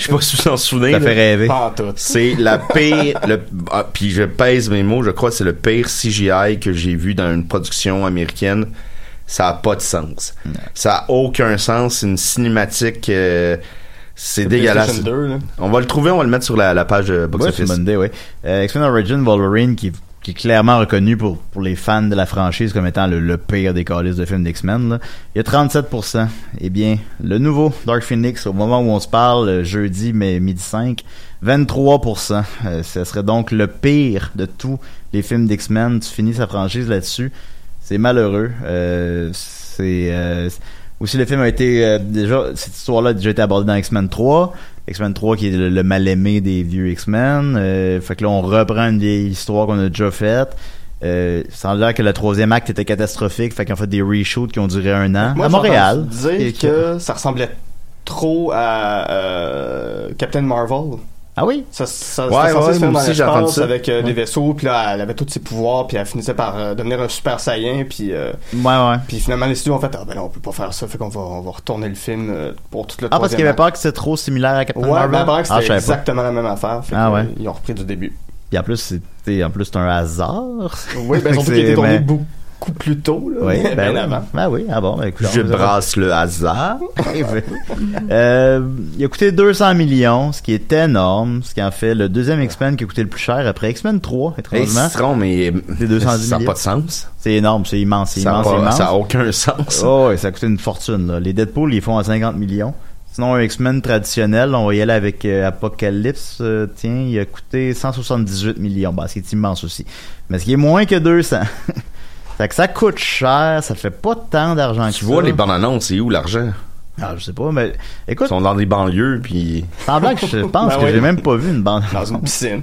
Je sais pas si vous en souvenez. Ça fait rêver. C'est la pire, le, ah, puis je pèse mes mots, je crois que c'est le pire CGI que j'ai vu dans une production américaine. Ça a pas de sens. Ça a aucun sens. C'est une cinématique, euh, c'est dégueulasse. PlayStation 2, là. On va le trouver, on va le mettre sur la, la page euh, box Ouais, office. idée, ouais. Euh, X-Men Origin Wolverine, qui, qui est clairement reconnu pour, pour les fans de la franchise comme étant le, le pire des calices de films d'X-Men. Il y a 37%. Eh bien, le nouveau Dark Phoenix, au moment où on se parle, euh, jeudi, mais midi 5, 23%. Euh, ce serait donc le pire de tous les films d'X-Men. Tu finis sa franchise là-dessus. C'est malheureux. Euh, c'est... euh, aussi, le film a été euh, déjà cette histoire-là a déjà été abordée dans X-Men 3. X-Men 3 qui est le, le mal-aimé des vieux X-Men. Euh, fait que là, on reprend une vieille histoire qu'on a déjà faite. Euh, a l'air que le troisième acte était catastrophique. Fait qu'ils ont fait des reshoots qui ont duré un an. Moi, à Montréal. dire Et que ça ressemblait trop à euh, Captain Marvel. Ah oui? Ça, ça, Ouais, c'était censé ouais, se faire dans l'espace ça. avec euh, des Ouais. vaisseaux, puis là, elle avait tous ses pouvoirs, puis elle finissait par euh, devenir un super saiyan, puis euh, Ouais, ouais. puis finalement les studios ont fait ah ben non, on peut pas faire ça, fait qu'on va on va retourner le film euh, pour tout le Ah, parce qu'il y avait peur que c'était trop similaire à Captain. Ouais, Marvel? ben apparemment que ah, je c'était pas. exactement la même affaire. Fait Ah que, ouais. Ils ont repris du début. Puis en plus, c'était, en plus, c'est un hasard. Oui, ben ils ont C'est- tout été tourné mais- beaucoup plus tôt, là, Oui, bien ben, oui. avant. Ben oui, ah bon, ben écoute. Je brasse le hasard. Euh, il a coûté 200 millions, ce qui est énorme, ce qui en fait le deuxième X-Men qui a coûté le plus cher après X-Men 3, Hey, étrangement. citron, mais C'est 210 ça n'a pas de sens. C'est énorme, c'est immense, c'est immense, immense. ça a aucun sens. Oh, ouais, ça a coûté une fortune. Là. Les Deadpool, ils font à 50 millions. Sinon, un X-Men traditionnel, on va y aller avec euh, Apocalypse. euh, tiens, il a coûté 178 millions. Bah, c'est immense aussi. Mais ce qui est moins que 200. fait que ça coûte cher, ça fait pas tant d'argent que Tu ça. vois les bandes annonces, c'est où l'argent? Ah, je sais pas, mais Ils écoute, sont dans des banlieues, puis semblant que je pense Ben que oui. j'ai même pas vu une bande. Dans une piscine.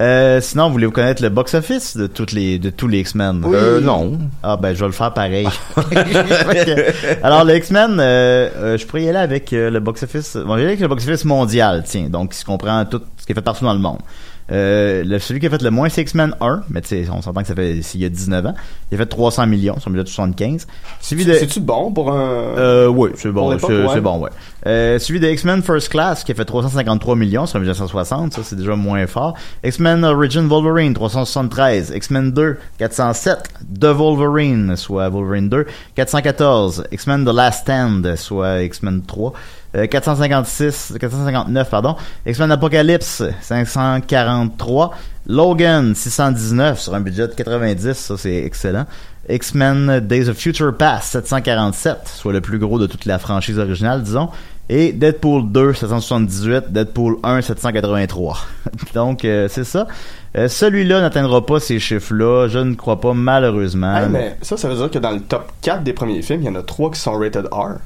Euh, sinon, voulez-vous connaître le box-office de toutes les de tous les X-Men? Euh, non. Ah ben je vais le faire pareil. Alors le X-Men, euh, euh, je pourrais y aller avec euh, le box-office. Bon, j'y aller avec le box-office mondial, tiens, donc ce comprend tout ce qui est fait partout dans le monde. Euh, le, celui qui a fait le moins, c'est X-Men 1, mais tu sais, on s'entend que ça fait il y a 19 ans. Il a fait 300 millions un budget de 75. Suivi de C'est-tu bon pour un. euh, oui, c'est bon, l'époque, c'est ouais. c'est bon, ouais. Euh, suivi de X-Men First Class qui a fait 353 millions sur un budget de 160, ça c'est déjà moins fort. X-Men Origin Wolverine 373, X-Men 2 407, The Wolverine soit Wolverine 2 414, X-Men The Last Stand soit X-Men 3 euh, 456 459 pardon, X-Men Apocalypse 543, Logan 619 sur un budget de 90, ça c'est excellent. X-Men Days of Future Past 747, soit le plus gros de toute la franchise originale, disons. Et Deadpool 2 778, Deadpool 1 783. Donc euh, c'est ça. Euh, Celui-là n'atteindra pas ces chiffres-là, je ne crois pas malheureusement. Mais ça, ça veut dire que dans le top 4 des premiers films, il y en a 3 qui sont rated R.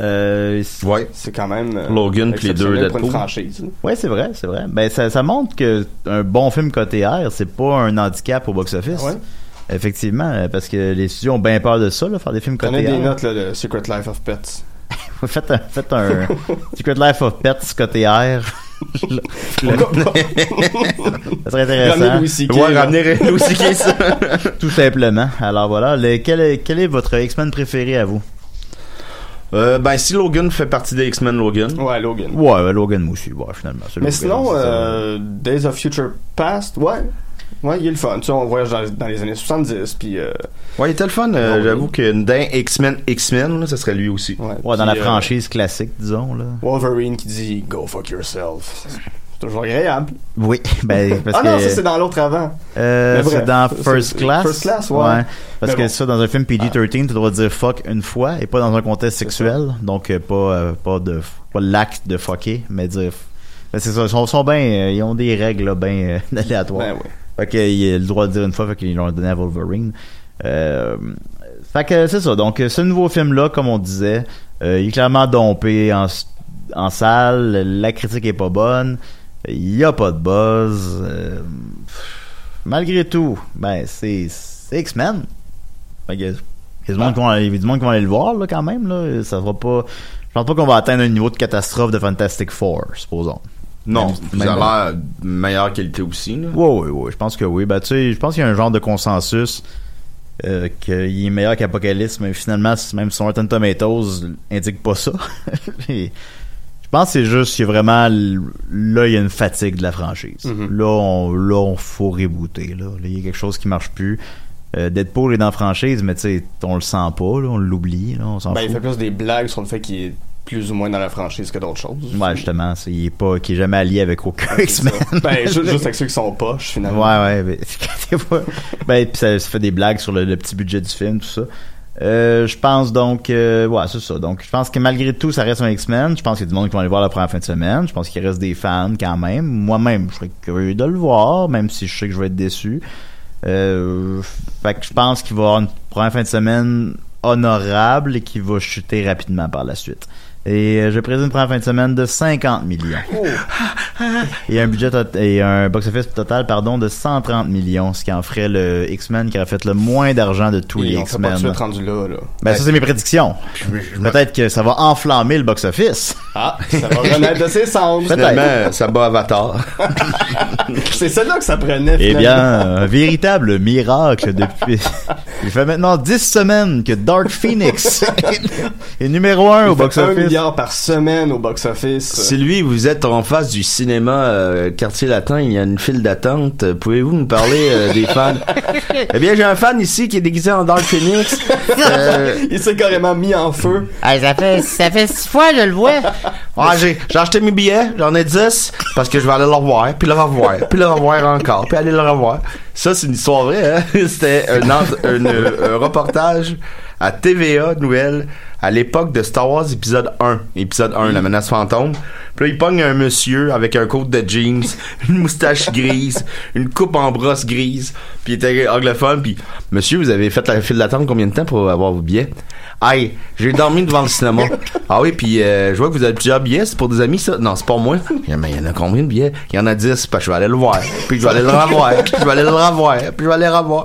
Euh, Ouais. C'est quand même. euh, Logan puis les deux pour une Deadpool. franchise. ouais, c'est vrai, c'est vrai. Ben ça, ça montre que un bon film côté R, c'est pas un handicap au box-office. Ouais. Effectivement, euh, parce que les studios ont bien peur de ça, là, faire des films côté des R. notes, là, de Secret Life of Pets. faites un, faites un Secret Life of Pets côté R. ça serait intéressant. Louis C.K., Ouais, ramener Louis C.K. ça. Tout simplement. Alors voilà, le- quel, est, quel est votre X-Men préféré à vous? Euh, ben, si Logan fait partie des X-Men Logan. Ouais, Logan. Ouais, Logan moi aussi, ouais, finalement. Mais Logan, sinon, euh, Days of Future Past, ouais. Ouais, il est le fun. Tu sais, on voyage dans, dans les années 70, puis... Euh, Ouais, il était le fun. euh. J'avoue que dans X-Men, X-Men, là, ça serait lui aussi. ouais, Ouais, dans la euh, franchise classique, disons, là. Wolverine qui dit « Go fuck yourself ». Toujours agréable. Oui, ben, parce ah que... non, ça c'est dans l'autre avant. Euh, c'est dans First Class. First Class, ouais. Parce Mais que ça, dans un film PG-13, tu dois dire fuck une fois et pas dans un contexte sexuel. Donc, euh, pas, euh, pas de, pas l'acte de fucker, mais dire. Ben, c'est ça, ils sont, sont bien, ils ont des règles, là, bien euh, aléatoires. Ben ouais. Fait qu'il a le droit de dire une fois, fait qu'ils l'ont donné à Wolverine. Euh, fait que c'est ça. Donc, ce nouveau film-là, comme on disait, euh, il est clairement dompé en, en salle. La critique est pas bonne. Il y a pas de buzz. euh, malgré tout, ben, c'est X-Men. Il y a du monde qui va aller le voir, là, quand même, là. Ça va pas... Je pense pas qu'on va atteindre un niveau de catastrophe de Fantastic Four, supposons. Non, Même- puis même- ça a l'air meilleure qualité aussi. Là. Oui, oui, oui. Je pense que oui. Ben, tu sais, je pense qu'il y a un genre de consensus euh, qu'il est meilleur qu'Apocalypse, mais finalement, même son Rotten Tomatoes indique pas ça. Je pense que c'est juste qu'il y a vraiment... Là, il y a une fatigue de la franchise. Mhm. Là, on, là, on faut rebooter. Là. Là, il y a quelque chose qui marche plus. Euh, Deadpool est dans la franchise, mais tu sais, on le sent pas, là, on l'oublie, là, on s'en Ben, il fout. fait plus des blagues sur le fait qu'il est plus ou moins dans la franchise que d'autres choses. Ouais, justement, c'est, il est pas, qui est jamais allié avec aucun X-Men. Ben, ju- juste avec ceux qui sont poches, finalement. Ouais, ouais. Fois- ben, puis ça, ça fait des blagues sur le, le petit budget du film, tout ça. Euh, je pense donc, euh, ouais, c'est ça. Donc, je pense que malgré tout, ça reste un X-Men. Je pense qu'il y a du monde qui va aller voir la première fin de semaine. Je pense qu'il reste des fans quand même. Moi-même, je serais curieux de le voir, même si je sais que je vais être déçu. Euh, fait que je pense qu'il va avoir une première fin de semaine honorable et qui va chuter rapidement par la suite. Et euh, je présente une première fin de semaine de 50 millions. Et un budget et un box-office total pardon de 130 millions, ce qui en ferait le X-Men qui aurait fait le moins d'argent de tous Et les X-Men. Ben ça c'est mes prédictions. Peut-être que ça va enflammer le box-office. Ah, ça va renaître de ses cendres. Finalement, ça bat Avatar. C'est celle-là que ça prenait, Eh bien, un véritable miracle depuis. Il fait maintenant 10 semaines que Dark Phoenix est numéro 1 au Il box-office. milliard par semaine au box-office. Si lui, vous êtes en face du cinéma euh, Quartier Latin, il y a une file d'attente. Pouvez-vous nous parler euh, des fans? eh bien, j'ai un fan ici qui est déguisé en Dark Phoenix. Euh, Il s'est carrément mis en feu. ça fait ça fait six fois je le vois. J'ai, acheté mes billets, j'en ai 10, parce que je vais aller le revoir, puis le revoir, puis le revoir encore, puis aller le revoir. Ça, c'est une histoire vraie, hein? C'était un, euh, un reportage à TVA Nouvelle à l'époque de Star Wars épisode 1. Épisode 1, la menace fantôme. Puis là, il pogne un monsieur avec un coat de jeans, une moustache grise, une coupe en brosse grise, puis il était anglophone, puis Monsieur, vous avez fait la file d'attente combien de temps pour avoir vos billets? Aïe, j'ai dormi devant le cinéma. Ah oui, puis euh, je vois que vous avez plusieurs billets, c'est pour des amis ça? Non, c'est pas moi. A- il y en a combien de billets? Il y en a 10, parce que je vais aller le voir, puis je vais aller le revoir, puis je vais aller le revoir, puis je vais aller le revoir.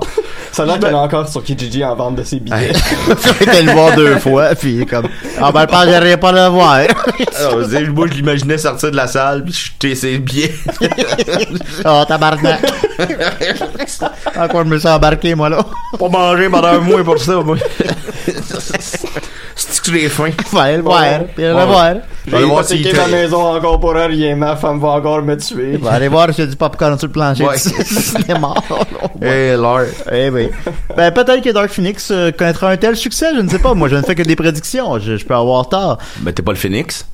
Ça a l'air qu'il y en a encore sur Kijiji en vente de ses billets. J'ai été le voir deux fois, puis il est comme ah ben je j'arrive pas à le voir. Alors, vous savez, moi, je l'imaginais sortir de la salle, puis jeter ses billets. oh tabarnak. Encore je me suis embarqué moi là. Pas manger pendant un mois pour ça, moi. C'est que j'ai faim? Aller le voir, puis aller le Ouais. voir. Je vais aller voir s'il hypothéqué ma maison encore pour rien. Ma femme va encore me tuer. Va aller voir y a du popcorn sur le plancher. Ouais. C'est mort. Eh, Lord. Eh oui. Ben, peut-être que Dark Phoenix euh, connaîtra un tel succès, je ne sais pas. Moi, je ne fais que des prédictions. Je, je peux avoir tort. Ben, t'es pas le Phoenix.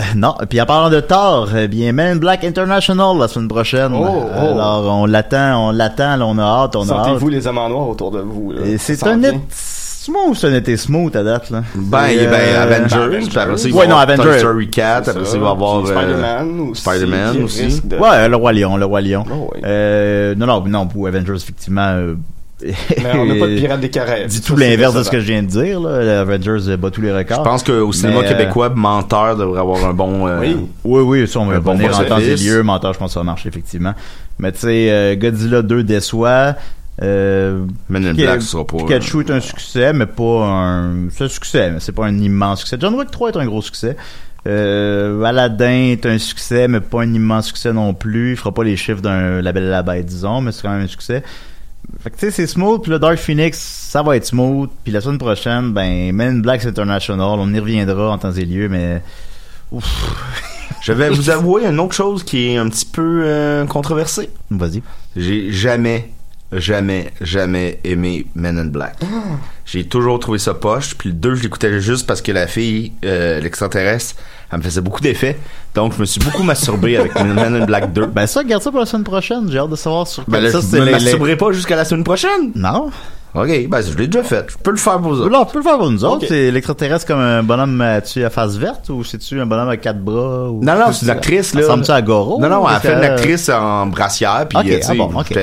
Euh, Non. Puis en parlant de tort, eh bien, Men Black International la semaine prochaine. Oh, oh. Alors, on l'attend, on l'attend, on a hâte, on a hâte. Sentez-vous les hommes en noir autour de vous. là. Et c'est un net smooth, c'est un été smooth à date, là. Ben, ben, euh, Avengers, puis après ça, il va Ouais, non, Toy Avengers. Story 4, après ça, il va y avoir, euh, Spider-Man aussi. Spider-Man aussi. de- Ouais, le Roi Lion, le Roi Lion. Oh, ouais. Euh, non, non, non, pour Avengers, effectivement. Mais on n'a pas de Pirates des Caraïbes. Dis tout l'inverse de ce que je viens de dire, là. Avengers euh, bat tous les records. Je pense qu'au cinéma Mais, euh, québécois, Menteur devrait avoir un bon... euh, Oui. Oui, oui, ça, on va Un bon venir en temps et lieu. Menteur, je pense que ça va marcher, effectivement. Mais tu sais, euh, Godzilla 2 déçoit. Euh, Men in Black, ce sera pas... Pikachu est un succès, mais pas un... C'est un succès, mais c'est pas un immense succès. John Wick 3 est un gros succès. Euh, Aladdin est un succès, mais pas un immense succès non plus. Il fera pas les chiffres d'un La Belle et la Bête, disons, mais c'est quand même un succès. Fait que tu sais, c'est smooth, puis le Dark Phoenix, ça va être smooth. Puis la semaine prochaine, ben, Men in Black International, on y reviendra en temps et lieu, mais... Ouf. Je vais vous avouer une autre chose qui est un petit peu euh, controversée. Vas-y. J'ai jamais, jamais, jamais aimé Men in Black. J'ai toujours trouvé ça poche. Puis le 2, je l'écoutais juste parce que la fille, euh, l'extraterrestre, elle me faisait beaucoup d'effets. Donc, je me suis beaucoup masturbé avec Men in Black 2. Ben ça, garde ça pour la semaine prochaine. J'ai hâte de savoir sur Ben là, ça, je me les- les- masturberai pas jusqu'à la semaine prochaine. Non. Ok, ben je l'ai déjà fait. Je peux le faire pour vous autres. Là, on peut le faire pour nous autres. C'est l'extraterrestre comme un bonhomme as-tu à face verte ou c'est-tu un bonhomme à quatre bras? Ou... Non, non, c'est une actrice, là. Ressemble-tu à Goro? Non, non, elle Parce fait une actrice en brassière, puis Ok, euh, tu ah bon, ok.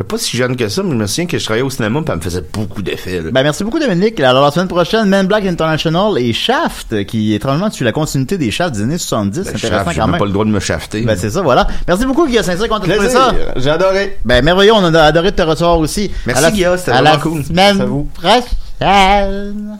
J'étais- sais pas si jeune que ça, mais je me souviens que je travaillais au cinéma, puis elle me faisait beaucoup d'effets. Ben, merci beaucoup, Dominique. Alors, la semaine prochaine, Men Black International et Shaft, qui, étrangement, suit la continuité des Shaft des années 70. C'est Ben, intéressant quand même pas le droit de me shafter. Ben, c'est ça, voilà. Merci beaucoup, Guillaume Saint-Cyr, qu'on t'a trouvé Plaisir. ça. J'ai adoré. Ben, merveilleux, on a adoré de te recevoir aussi. Merci, Guillaume, c'était à la vraiment cool. semaine Merci à vous. prochaine.